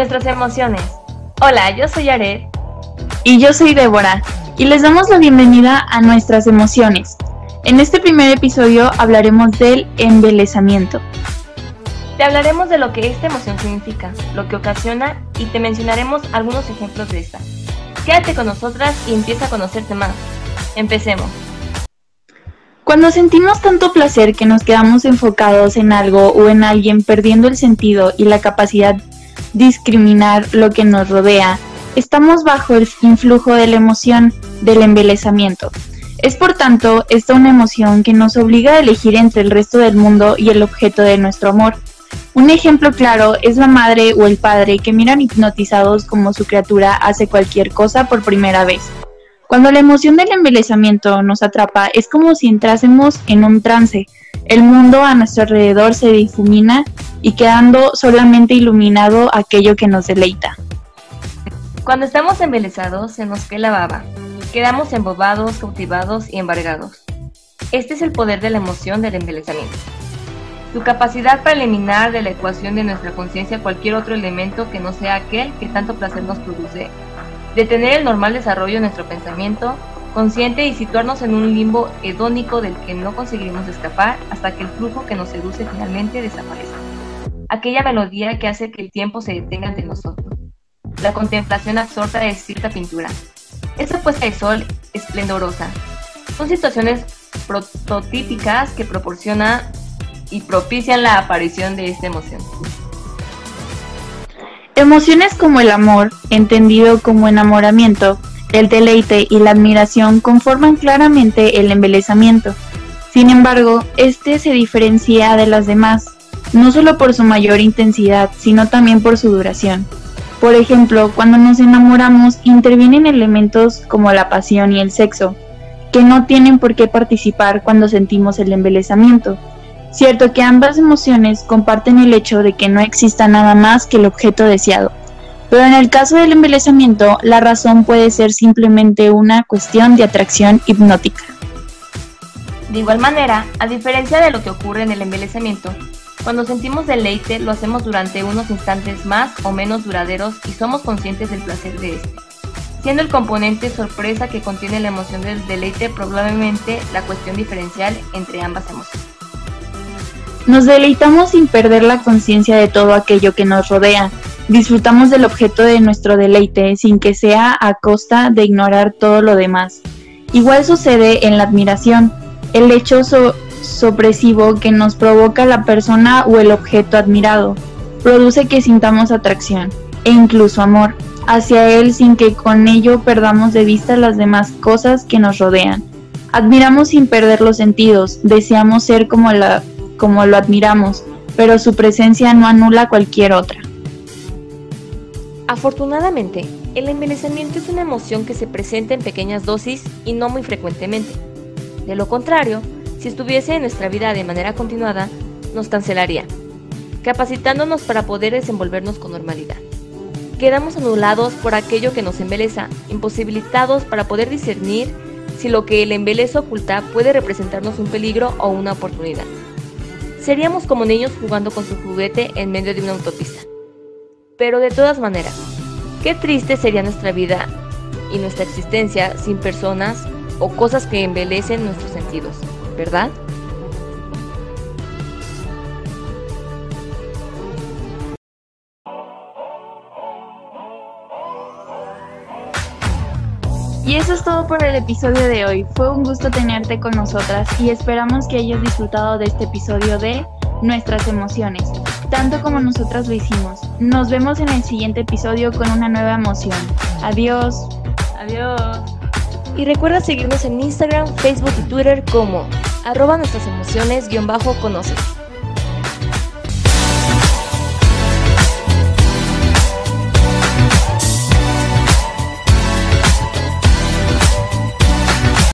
Nuestras emociones. Hola, yo soy Aret. Y yo soy Débora. Y les damos la bienvenida a nuestras emociones. En este primer episodio hablaremos del embelezamiento. Te hablaremos de lo que esta emoción significa, lo que ocasiona y te mencionaremos algunos ejemplos de esta. Quédate con nosotras y empieza a conocerte más. Empecemos. Cuando sentimos tanto placer que nos quedamos enfocados en algo o en alguien perdiendo el sentido y la capacidad discriminar lo que nos rodea, estamos bajo el influjo de la emoción del embelezamiento. Es por tanto esta una emoción que nos obliga a elegir entre el resto del mundo y el objeto de nuestro amor. Un ejemplo claro es la madre o el padre que miran hipnotizados como su criatura hace cualquier cosa por primera vez. Cuando la emoción del embelezamiento nos atrapa es como si entrásemos en un trance. El mundo a nuestro alrededor se difumina y quedando solamente iluminado aquello que nos deleita. Cuando estamos embelezados se nos cae la baba. Quedamos embobados, cautivados y embargados. Este es el poder de la emoción del embelezamiento. Su capacidad para eliminar de la ecuación de nuestra conciencia cualquier otro elemento que no sea aquel que tanto placer nos produce detener el normal desarrollo de nuestro pensamiento consciente y situarnos en un limbo hedónico del que no conseguiremos escapar hasta que el flujo que nos seduce finalmente desaparezca. Aquella melodía que hace que el tiempo se detenga ante nosotros. La contemplación absorta de cierta pintura. Esa puesta de sol esplendorosa. Son situaciones prototípicas que proporcionan y propician la aparición de esta emoción. Emociones como el amor, entendido como enamoramiento, el deleite y la admiración conforman claramente el embelezamiento. Sin embargo, este se diferencia de las demás, no solo por su mayor intensidad, sino también por su duración. Por ejemplo, cuando nos enamoramos intervienen elementos como la pasión y el sexo, que no tienen por qué participar cuando sentimos el embelezamiento. Cierto que ambas emociones comparten el hecho de que no exista nada más que el objeto deseado, pero en el caso del embelezamiento la razón puede ser simplemente una cuestión de atracción hipnótica. De igual manera, a diferencia de lo que ocurre en el embelezamiento, cuando sentimos deleite lo hacemos durante unos instantes más o menos duraderos y somos conscientes del placer de este, siendo el componente sorpresa que contiene la emoción del deleite probablemente la cuestión diferencial entre ambas emociones. Nos deleitamos sin perder la conciencia de todo aquello que nos rodea. Disfrutamos del objeto de nuestro deleite sin que sea a costa de ignorar todo lo demás. Igual sucede en la admiración, el hecho sopresivo que nos provoca la persona o el objeto admirado. Produce que sintamos atracción e incluso amor hacia él sin que con ello perdamos de vista las demás cosas que nos rodean. Admiramos sin perder los sentidos, deseamos ser como la como lo admiramos, pero su presencia no anula cualquier otra. Afortunadamente, el embelezamiento es una emoción que se presenta en pequeñas dosis y no muy frecuentemente. De lo contrario, si estuviese en nuestra vida de manera continuada, nos cancelaría, capacitándonos para poder desenvolvernos con normalidad. Quedamos anulados por aquello que nos embeleza, imposibilitados para poder discernir si lo que el embelezo oculta puede representarnos un peligro o una oportunidad. Seríamos como niños jugando con su juguete en medio de una autopista. Pero de todas maneras, qué triste sería nuestra vida y nuestra existencia sin personas o cosas que embelecen nuestros sentidos, ¿verdad? Y eso es todo por el episodio de hoy. Fue un gusto tenerte con nosotras y esperamos que hayas disfrutado de este episodio de Nuestras emociones, tanto como nosotras lo hicimos. Nos vemos en el siguiente episodio con una nueva emoción. Adiós. Adiós. Y recuerda seguirnos en Instagram, Facebook y Twitter como arroba nuestras emociones-conoces.